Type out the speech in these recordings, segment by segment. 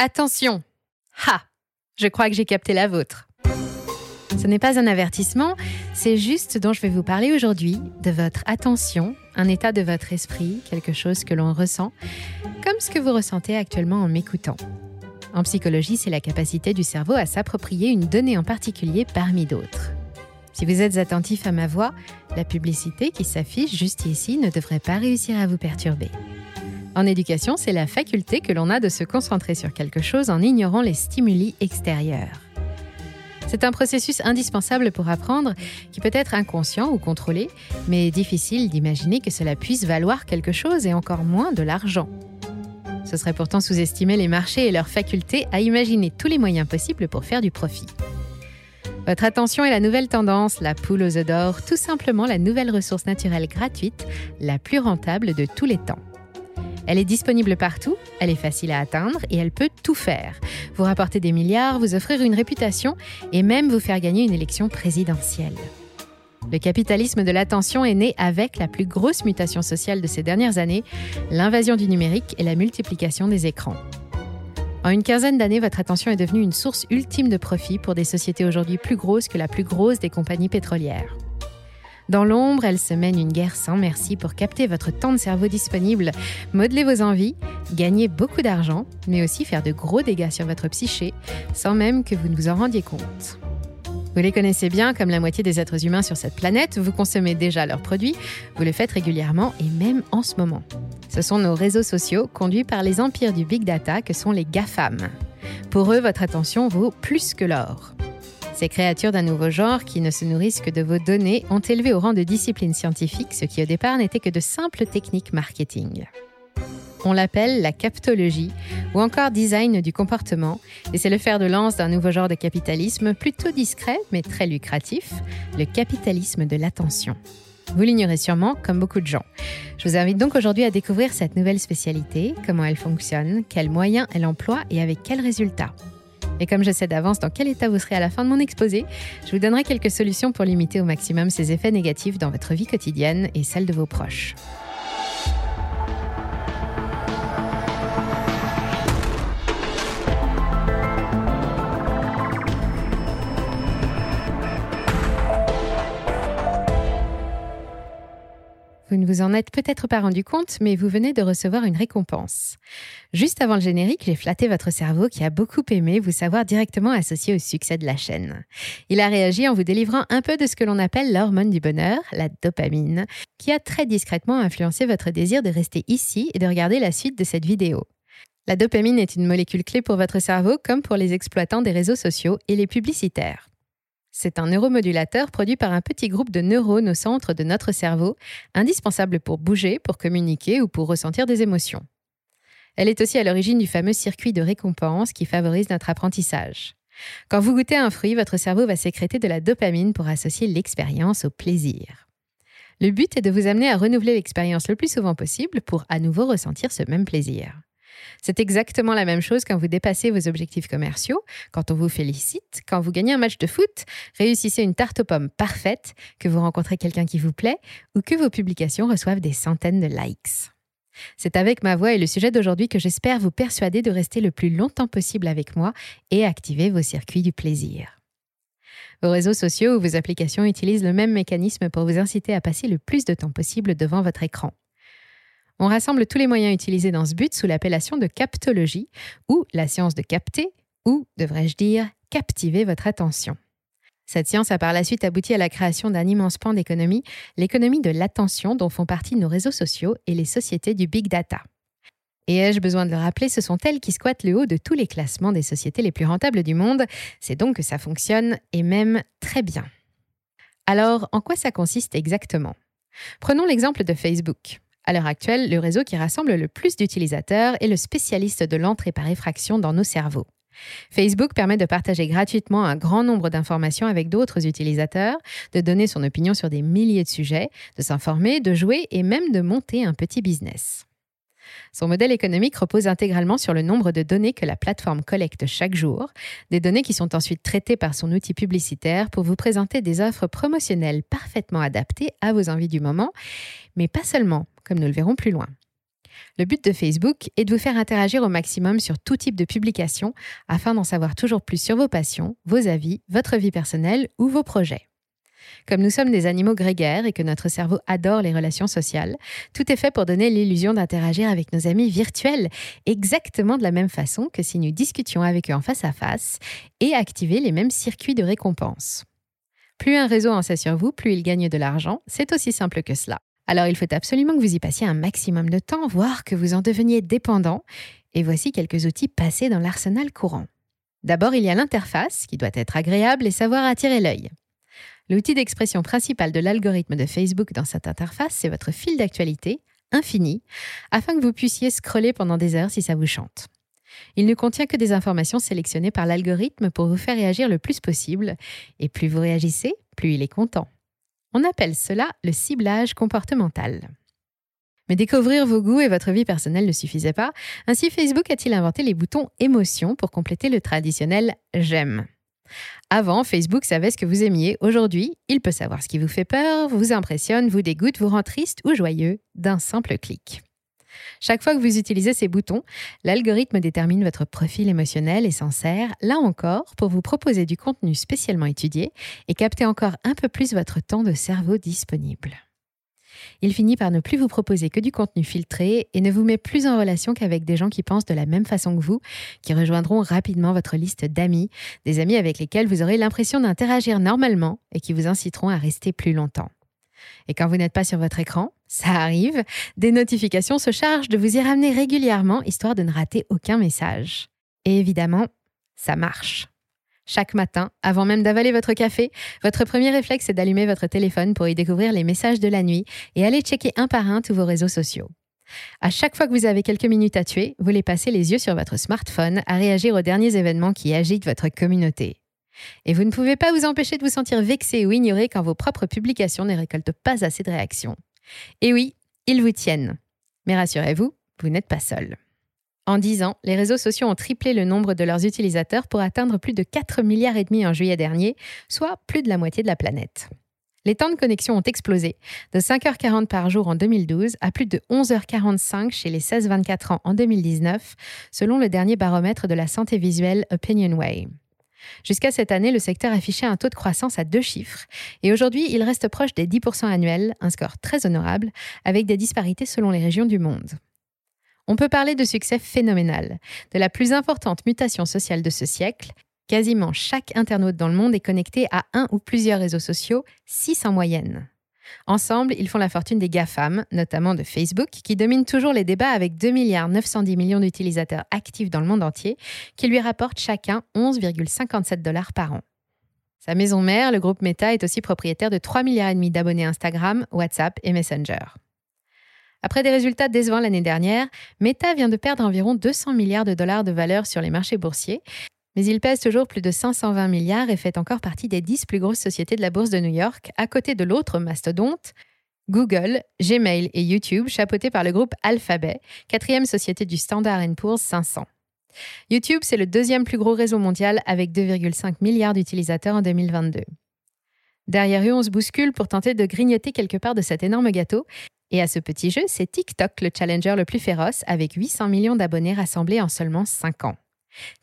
Attention Ha Je crois que j'ai capté la vôtre. Ce n'est pas un avertissement, c'est juste dont je vais vous parler aujourd'hui, de votre attention, un état de votre esprit, quelque chose que l'on ressent, comme ce que vous ressentez actuellement en m'écoutant. En psychologie, c'est la capacité du cerveau à s'approprier une donnée en particulier parmi d'autres. Si vous êtes attentif à ma voix, la publicité qui s'affiche juste ici ne devrait pas réussir à vous perturber. En éducation, c'est la faculté que l'on a de se concentrer sur quelque chose en ignorant les stimuli extérieurs. C'est un processus indispensable pour apprendre qui peut être inconscient ou contrôlé, mais difficile d'imaginer que cela puisse valoir quelque chose et encore moins de l'argent. Ce serait pourtant sous-estimer les marchés et leur faculté à imaginer tous les moyens possibles pour faire du profit. Votre attention est la nouvelle tendance, la poule aux œufs d'or, tout simplement la nouvelle ressource naturelle gratuite, la plus rentable de tous les temps. Elle est disponible partout, elle est facile à atteindre et elle peut tout faire. Vous rapporter des milliards, vous offrir une réputation et même vous faire gagner une élection présidentielle. Le capitalisme de l'attention est né avec la plus grosse mutation sociale de ces dernières années, l'invasion du numérique et la multiplication des écrans. En une quinzaine d'années, votre attention est devenue une source ultime de profit pour des sociétés aujourd'hui plus grosses que la plus grosse des compagnies pétrolières. Dans l'ombre, elle se mène une guerre sans merci pour capter votre temps de cerveau disponible, modeler vos envies, gagner beaucoup d'argent, mais aussi faire de gros dégâts sur votre psyché, sans même que vous ne vous en rendiez compte. Vous les connaissez bien comme la moitié des êtres humains sur cette planète, vous consommez déjà leurs produits, vous le faites régulièrement et même en ce moment. Ce sont nos réseaux sociaux conduits par les empires du big data que sont les GAFAM. Pour eux, votre attention vaut plus que l'or. Ces créatures d'un nouveau genre qui ne se nourrissent que de vos données ont élevé au rang de discipline scientifique ce qui au départ n'était que de simples techniques marketing. On l'appelle la captologie ou encore design du comportement et c'est le fer de lance d'un nouveau genre de capitalisme plutôt discret mais très lucratif, le capitalisme de l'attention. Vous l'ignorez sûrement, comme beaucoup de gens. Je vous invite donc aujourd'hui à découvrir cette nouvelle spécialité, comment elle fonctionne, quels moyens elle emploie et avec quels résultats. Et comme je sais d'avance dans quel état vous serez à la fin de mon exposé, je vous donnerai quelques solutions pour limiter au maximum ces effets négatifs dans votre vie quotidienne et celle de vos proches. Vous ne vous en êtes peut-être pas rendu compte, mais vous venez de recevoir une récompense. Juste avant le générique, j'ai flatté votre cerveau qui a beaucoup aimé vous savoir directement associé au succès de la chaîne. Il a réagi en vous délivrant un peu de ce que l'on appelle l'hormone du bonheur, la dopamine, qui a très discrètement influencé votre désir de rester ici et de regarder la suite de cette vidéo. La dopamine est une molécule clé pour votre cerveau comme pour les exploitants des réseaux sociaux et les publicitaires. C'est un neuromodulateur produit par un petit groupe de neurones au centre de notre cerveau, indispensable pour bouger, pour communiquer ou pour ressentir des émotions. Elle est aussi à l'origine du fameux circuit de récompense qui favorise notre apprentissage. Quand vous goûtez un fruit, votre cerveau va sécréter de la dopamine pour associer l'expérience au plaisir. Le but est de vous amener à renouveler l'expérience le plus souvent possible pour à nouveau ressentir ce même plaisir. C'est exactement la même chose quand vous dépassez vos objectifs commerciaux, quand on vous félicite, quand vous gagnez un match de foot, réussissez une tarte aux pommes parfaite, que vous rencontrez quelqu'un qui vous plaît ou que vos publications reçoivent des centaines de likes. C'est avec ma voix et le sujet d'aujourd'hui que j'espère vous persuader de rester le plus longtemps possible avec moi et activer vos circuits du plaisir. Vos réseaux sociaux ou vos applications utilisent le même mécanisme pour vous inciter à passer le plus de temps possible devant votre écran. On rassemble tous les moyens utilisés dans ce but sous l'appellation de captologie, ou la science de capter, ou, devrais-je dire, captiver votre attention. Cette science a par la suite abouti à la création d'un immense pan d'économie, l'économie de l'attention dont font partie nos réseaux sociaux et les sociétés du big data. Et ai-je besoin de le rappeler, ce sont elles qui squattent le haut de tous les classements des sociétés les plus rentables du monde, c'est donc que ça fonctionne, et même très bien. Alors, en quoi ça consiste exactement? Prenons l'exemple de Facebook. À l'heure actuelle, le réseau qui rassemble le plus d'utilisateurs est le spécialiste de l'entrée par effraction dans nos cerveaux. Facebook permet de partager gratuitement un grand nombre d'informations avec d'autres utilisateurs, de donner son opinion sur des milliers de sujets, de s'informer, de jouer et même de monter un petit business. Son modèle économique repose intégralement sur le nombre de données que la plateforme collecte chaque jour, des données qui sont ensuite traitées par son outil publicitaire pour vous présenter des offres promotionnelles parfaitement adaptées à vos envies du moment, mais pas seulement, comme nous le verrons plus loin. Le but de Facebook est de vous faire interagir au maximum sur tout type de publication afin d'en savoir toujours plus sur vos passions, vos avis, votre vie personnelle ou vos projets. Comme nous sommes des animaux grégaires et que notre cerveau adore les relations sociales, tout est fait pour donner l'illusion d'interagir avec nos amis virtuels exactement de la même façon que si nous discutions avec eux en face à face et activer les mêmes circuits de récompense. Plus un réseau en sait sur vous, plus il gagne de l'argent, c'est aussi simple que cela. Alors il faut absolument que vous y passiez un maximum de temps, voire que vous en deveniez dépendant, et voici quelques outils passés dans l'arsenal courant. D'abord, il y a l'interface, qui doit être agréable et savoir attirer l'œil. L'outil d'expression principal de l'algorithme de Facebook dans cette interface, c'est votre fil d'actualité, infini, afin que vous puissiez scroller pendant des heures si ça vous chante. Il ne contient que des informations sélectionnées par l'algorithme pour vous faire réagir le plus possible, et plus vous réagissez, plus il est content. On appelle cela le ciblage comportemental. Mais découvrir vos goûts et votre vie personnelle ne suffisait pas, ainsi Facebook a-t-il inventé les boutons émotions pour compléter le traditionnel j'aime. Avant, Facebook savait ce que vous aimiez. Aujourd'hui, il peut savoir ce qui vous fait peur, vous impressionne, vous dégoûte, vous rend triste ou joyeux d'un simple clic. Chaque fois que vous utilisez ces boutons, l'algorithme détermine votre profil émotionnel et s'en sert, là encore, pour vous proposer du contenu spécialement étudié et capter encore un peu plus votre temps de cerveau disponible il finit par ne plus vous proposer que du contenu filtré et ne vous met plus en relation qu'avec des gens qui pensent de la même façon que vous, qui rejoindront rapidement votre liste d'amis, des amis avec lesquels vous aurez l'impression d'interagir normalement et qui vous inciteront à rester plus longtemps. Et quand vous n'êtes pas sur votre écran, ça arrive, des notifications se chargent de vous y ramener régulièrement histoire de ne rater aucun message. Et évidemment, ça marche. Chaque matin, avant même d'avaler votre café, votre premier réflexe est d'allumer votre téléphone pour y découvrir les messages de la nuit et aller checker un par un tous vos réseaux sociaux. À chaque fois que vous avez quelques minutes à tuer, vous les passez les yeux sur votre smartphone à réagir aux derniers événements qui agitent votre communauté. Et vous ne pouvez pas vous empêcher de vous sentir vexé ou ignoré quand vos propres publications ne récoltent pas assez de réactions. Et oui, ils vous tiennent. Mais rassurez-vous, vous n'êtes pas seul. En 10 ans, les réseaux sociaux ont triplé le nombre de leurs utilisateurs pour atteindre plus de 4 milliards et demi en juillet dernier, soit plus de la moitié de la planète. Les temps de connexion ont explosé, de 5h40 par jour en 2012 à plus de 11h45 chez les 16-24 ans en 2019, selon le dernier baromètre de la santé visuelle Opinionway. Jusqu'à cette année, le secteur affichait un taux de croissance à deux chiffres, et aujourd'hui, il reste proche des 10% annuels, un score très honorable, avec des disparités selon les régions du monde. On peut parler de succès phénoménal, de la plus importante mutation sociale de ce siècle. Quasiment chaque internaute dans le monde est connecté à un ou plusieurs réseaux sociaux, 6 en moyenne. Ensemble, ils font la fortune des GAFAM, notamment de Facebook, qui domine toujours les débats avec 2 milliards 910 millions d'utilisateurs actifs dans le monde entier, qui lui rapportent chacun 11,57 dollars par an. Sa maison mère, le groupe Meta, est aussi propriétaire de 3 milliards d'abonnés Instagram, WhatsApp et Messenger. Après des résultats décevants l'année dernière, Meta vient de perdre environ 200 milliards de dollars de valeur sur les marchés boursiers, mais il pèse toujours plus de 520 milliards et fait encore partie des 10 plus grosses sociétés de la bourse de New York, à côté de l'autre mastodonte, Google, Gmail et YouTube, chapeautés par le groupe Alphabet, quatrième société du Standard Poor's 500. YouTube, c'est le deuxième plus gros réseau mondial avec 2,5 milliards d'utilisateurs en 2022. Derrière eux, on se bouscule pour tenter de grignoter quelque part de cet énorme gâteau, et à ce petit jeu, c'est TikTok le challenger le plus féroce avec 800 millions d'abonnés rassemblés en seulement 5 ans.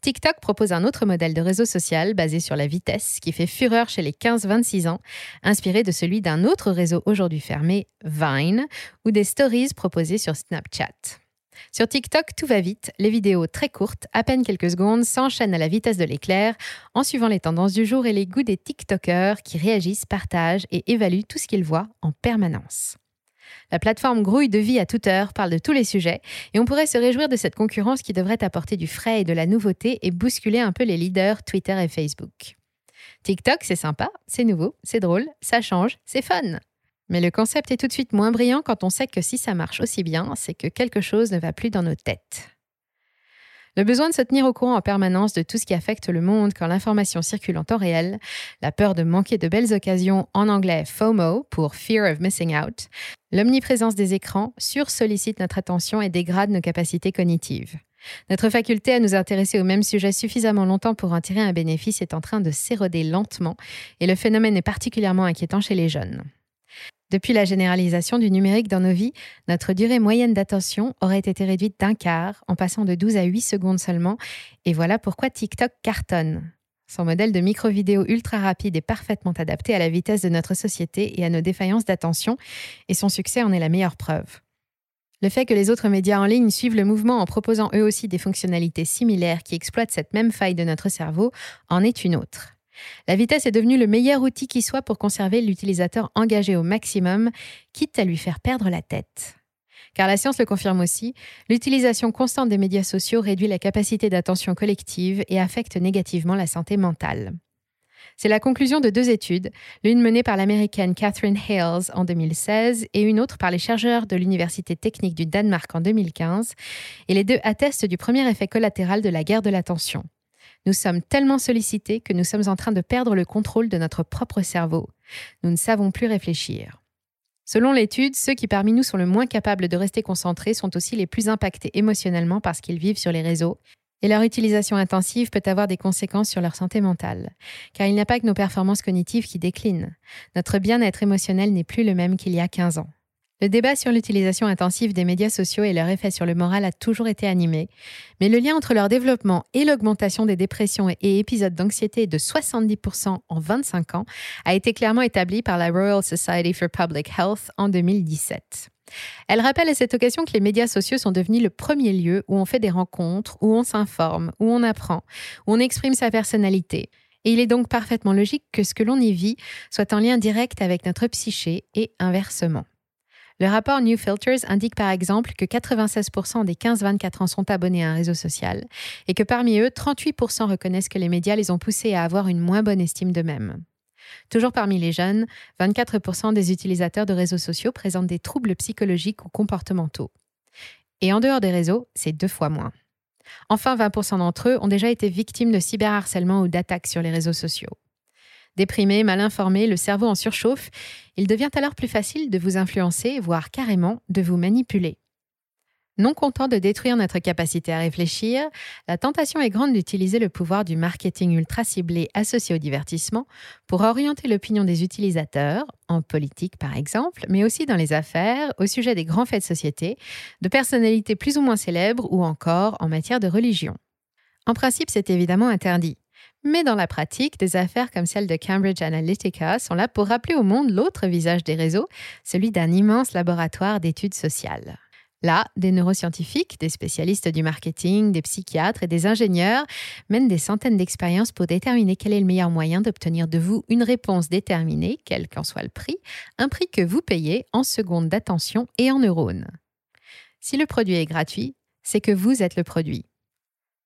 TikTok propose un autre modèle de réseau social basé sur la vitesse qui fait fureur chez les 15-26 ans, inspiré de celui d'un autre réseau aujourd'hui fermé, Vine, ou des stories proposées sur Snapchat. Sur TikTok, tout va vite, les vidéos très courtes, à peine quelques secondes, s'enchaînent à la vitesse de l'éclair, en suivant les tendances du jour et les goûts des TikTokers qui réagissent, partagent et évaluent tout ce qu'ils voient en permanence. La plateforme grouille de vie à toute heure, parle de tous les sujets, et on pourrait se réjouir de cette concurrence qui devrait apporter du frais et de la nouveauté et bousculer un peu les leaders Twitter et Facebook. TikTok, c'est sympa, c'est nouveau, c'est drôle, ça change, c'est fun. Mais le concept est tout de suite moins brillant quand on sait que si ça marche aussi bien, c'est que quelque chose ne va plus dans nos têtes. Le besoin de se tenir au courant en permanence de tout ce qui affecte le monde quand l'information circule en temps réel, la peur de manquer de belles occasions, en anglais FOMO pour Fear of Missing Out, l'omniprésence des écrans sursollicite notre attention et dégrade nos capacités cognitives. Notre faculté à nous intéresser au même sujet suffisamment longtemps pour en tirer un bénéfice est en train de s'éroder lentement et le phénomène est particulièrement inquiétant chez les jeunes. Depuis la généralisation du numérique dans nos vies, notre durée moyenne d'attention aurait été réduite d'un quart, en passant de 12 à 8 secondes seulement, et voilà pourquoi TikTok cartonne. Son modèle de micro-vidéo ultra rapide est parfaitement adapté à la vitesse de notre société et à nos défaillances d'attention, et son succès en est la meilleure preuve. Le fait que les autres médias en ligne suivent le mouvement en proposant eux aussi des fonctionnalités similaires qui exploitent cette même faille de notre cerveau en est une autre. La vitesse est devenue le meilleur outil qui soit pour conserver l'utilisateur engagé au maximum, quitte à lui faire perdre la tête. Car la science le confirme aussi, l'utilisation constante des médias sociaux réduit la capacité d'attention collective et affecte négativement la santé mentale. C'est la conclusion de deux études, l'une menée par l'américaine Catherine Hales en 2016 et une autre par les chercheurs de l'Université technique du Danemark en 2015, et les deux attestent du premier effet collatéral de la guerre de l'attention. Nous sommes tellement sollicités que nous sommes en train de perdre le contrôle de notre propre cerveau. Nous ne savons plus réfléchir. Selon l'étude, ceux qui parmi nous sont le moins capables de rester concentrés sont aussi les plus impactés émotionnellement parce qu'ils vivent sur les réseaux, et leur utilisation intensive peut avoir des conséquences sur leur santé mentale, car il n'y a pas que nos performances cognitives qui déclinent. Notre bien-être émotionnel n'est plus le même qu'il y a 15 ans. Le débat sur l'utilisation intensive des médias sociaux et leur effet sur le moral a toujours été animé, mais le lien entre leur développement et l'augmentation des dépressions et épisodes d'anxiété de 70% en 25 ans a été clairement établi par la Royal Society for Public Health en 2017. Elle rappelle à cette occasion que les médias sociaux sont devenus le premier lieu où on fait des rencontres, où on s'informe, où on apprend, où on exprime sa personnalité. Et il est donc parfaitement logique que ce que l'on y vit soit en lien direct avec notre psyché et inversement. Le rapport New Filters indique par exemple que 96% des 15-24 ans sont abonnés à un réseau social et que parmi eux, 38% reconnaissent que les médias les ont poussés à avoir une moins bonne estime d'eux-mêmes. Toujours parmi les jeunes, 24% des utilisateurs de réseaux sociaux présentent des troubles psychologiques ou comportementaux. Et en dehors des réseaux, c'est deux fois moins. Enfin, 20% d'entre eux ont déjà été victimes de cyberharcèlement ou d'attaques sur les réseaux sociaux. Déprimé, mal informé, le cerveau en surchauffe, il devient alors plus facile de vous influencer, voire carrément de vous manipuler. Non content de détruire notre capacité à réfléchir, la tentation est grande d'utiliser le pouvoir du marketing ultra ciblé associé au divertissement pour orienter l'opinion des utilisateurs, en politique par exemple, mais aussi dans les affaires, au sujet des grands faits de société, de personnalités plus ou moins célèbres ou encore en matière de religion. En principe, c'est évidemment interdit. Mais dans la pratique, des affaires comme celle de Cambridge Analytica sont là pour rappeler au monde l'autre visage des réseaux, celui d'un immense laboratoire d'études sociales. Là, des neuroscientifiques, des spécialistes du marketing, des psychiatres et des ingénieurs mènent des centaines d'expériences pour déterminer quel est le meilleur moyen d'obtenir de vous une réponse déterminée, quel qu'en soit le prix, un prix que vous payez en secondes d'attention et en neurones. Si le produit est gratuit, c'est que vous êtes le produit.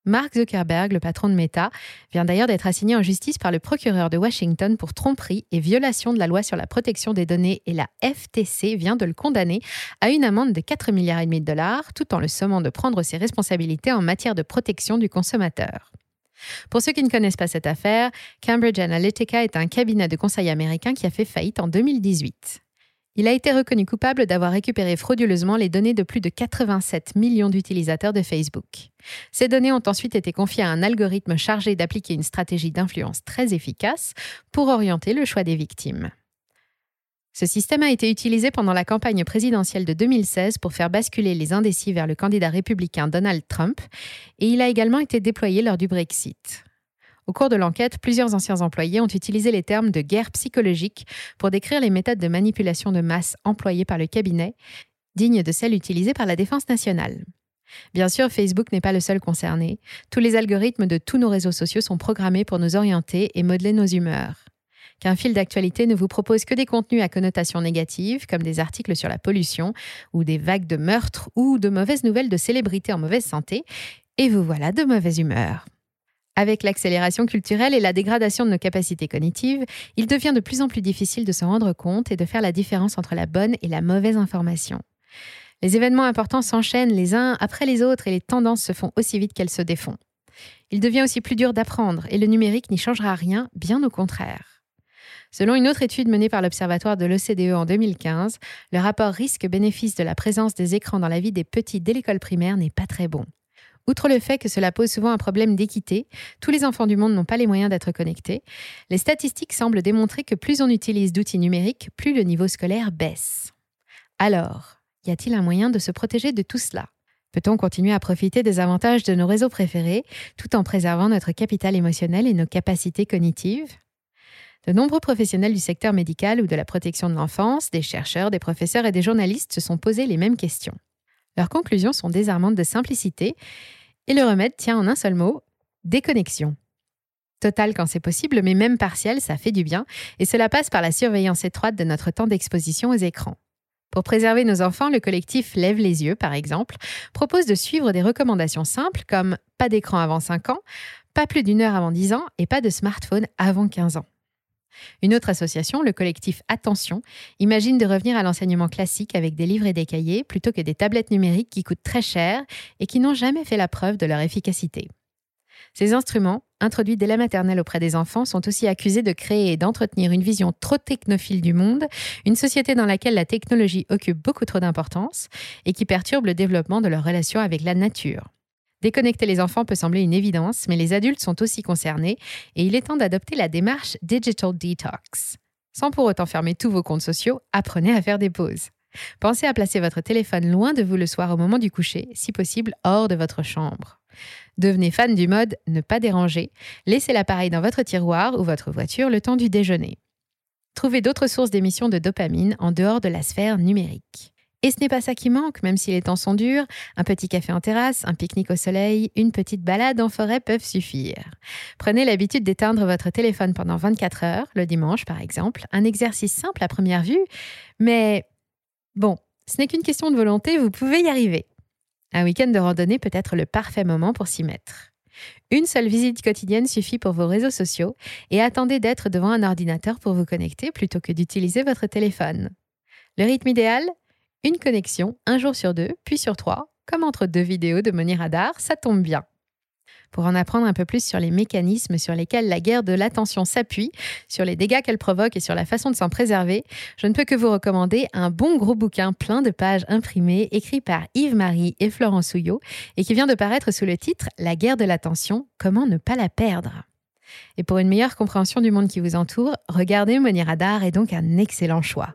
Mark Zuckerberg, le patron de Meta, vient d'ailleurs d'être assigné en justice par le procureur de Washington pour tromperie et violation de la loi sur la protection des données et la FTC vient de le condamner à une amende de 4 milliards et demi de dollars tout en le sommant de prendre ses responsabilités en matière de protection du consommateur. Pour ceux qui ne connaissent pas cette affaire, Cambridge Analytica est un cabinet de conseil américain qui a fait faillite en 2018. Il a été reconnu coupable d'avoir récupéré frauduleusement les données de plus de 87 millions d'utilisateurs de Facebook. Ces données ont ensuite été confiées à un algorithme chargé d'appliquer une stratégie d'influence très efficace pour orienter le choix des victimes. Ce système a été utilisé pendant la campagne présidentielle de 2016 pour faire basculer les indécis vers le candidat républicain Donald Trump, et il a également été déployé lors du Brexit. Au cours de l'enquête, plusieurs anciens employés ont utilisé les termes de guerre psychologique pour décrire les méthodes de manipulation de masse employées par le cabinet, dignes de celles utilisées par la Défense nationale. Bien sûr, Facebook n'est pas le seul concerné. Tous les algorithmes de tous nos réseaux sociaux sont programmés pour nous orienter et modeler nos humeurs. Qu'un fil d'actualité ne vous propose que des contenus à connotation négative, comme des articles sur la pollution, ou des vagues de meurtres, ou de mauvaises nouvelles de célébrités en mauvaise santé, et vous voilà de mauvaise humeur. Avec l'accélération culturelle et la dégradation de nos capacités cognitives, il devient de plus en plus difficile de se rendre compte et de faire la différence entre la bonne et la mauvaise information. Les événements importants s'enchaînent les uns après les autres et les tendances se font aussi vite qu'elles se défont. Il devient aussi plus dur d'apprendre et le numérique n'y changera rien, bien au contraire. Selon une autre étude menée par l'Observatoire de l'OCDE en 2015, le rapport risque-bénéfice de la présence des écrans dans la vie des petits dès l'école primaire n'est pas très bon. Outre le fait que cela pose souvent un problème d'équité, tous les enfants du monde n'ont pas les moyens d'être connectés, les statistiques semblent démontrer que plus on utilise d'outils numériques, plus le niveau scolaire baisse. Alors, y a-t-il un moyen de se protéger de tout cela? Peut-on continuer à profiter des avantages de nos réseaux préférés tout en préservant notre capital émotionnel et nos capacités cognitives? De nombreux professionnels du secteur médical ou de la protection de l'enfance, des chercheurs, des professeurs et des journalistes se sont posés les mêmes questions. Leurs conclusions sont désarmantes de simplicité et le remède tient en un seul mot, déconnexion. Total quand c'est possible, mais même partiel, ça fait du bien, et cela passe par la surveillance étroite de notre temps d'exposition aux écrans. Pour préserver nos enfants, le collectif Lève les yeux, par exemple, propose de suivre des recommandations simples comme pas d'écran avant 5 ans, pas plus d'une heure avant 10 ans et pas de smartphone avant 15 ans. Une autre association, le collectif Attention, imagine de revenir à l'enseignement classique avec des livres et des cahiers plutôt que des tablettes numériques qui coûtent très cher et qui n'ont jamais fait la preuve de leur efficacité. Ces instruments, introduits dès la maternelle auprès des enfants, sont aussi accusés de créer et d'entretenir une vision trop technophile du monde, une société dans laquelle la technologie occupe beaucoup trop d'importance et qui perturbe le développement de leur relation avec la nature. Déconnecter les enfants peut sembler une évidence, mais les adultes sont aussi concernés et il est temps d'adopter la démarche Digital Detox. Sans pour autant fermer tous vos comptes sociaux, apprenez à faire des pauses. Pensez à placer votre téléphone loin de vous le soir au moment du coucher, si possible hors de votre chambre. Devenez fan du mode ne pas déranger, laissez l'appareil dans votre tiroir ou votre voiture le temps du déjeuner. Trouvez d'autres sources d'émissions de dopamine en dehors de la sphère numérique. Et ce n'est pas ça qui manque, même si les temps sont durs. Un petit café en terrasse, un pique-nique au soleil, une petite balade en forêt peuvent suffire. Prenez l'habitude d'éteindre votre téléphone pendant 24 heures, le dimanche par exemple. Un exercice simple à première vue, mais bon, ce n'est qu'une question de volonté, vous pouvez y arriver. Un week-end de randonnée peut être le parfait moment pour s'y mettre. Une seule visite quotidienne suffit pour vos réseaux sociaux et attendez d'être devant un ordinateur pour vous connecter plutôt que d'utiliser votre téléphone. Le rythme idéal? Une connexion un jour sur deux, puis sur trois, comme entre deux vidéos de Moni Radar, ça tombe bien. Pour en apprendre un peu plus sur les mécanismes sur lesquels la guerre de l'attention s'appuie, sur les dégâts qu'elle provoque et sur la façon de s'en préserver, je ne peux que vous recommander un bon gros bouquin plein de pages imprimées, écrit par Yves-Marie et Florence Souillot, et qui vient de paraître sous le titre La guerre de l'attention, comment ne pas la perdre. Et pour une meilleure compréhension du monde qui vous entoure, regardez Moni Radar est donc un excellent choix.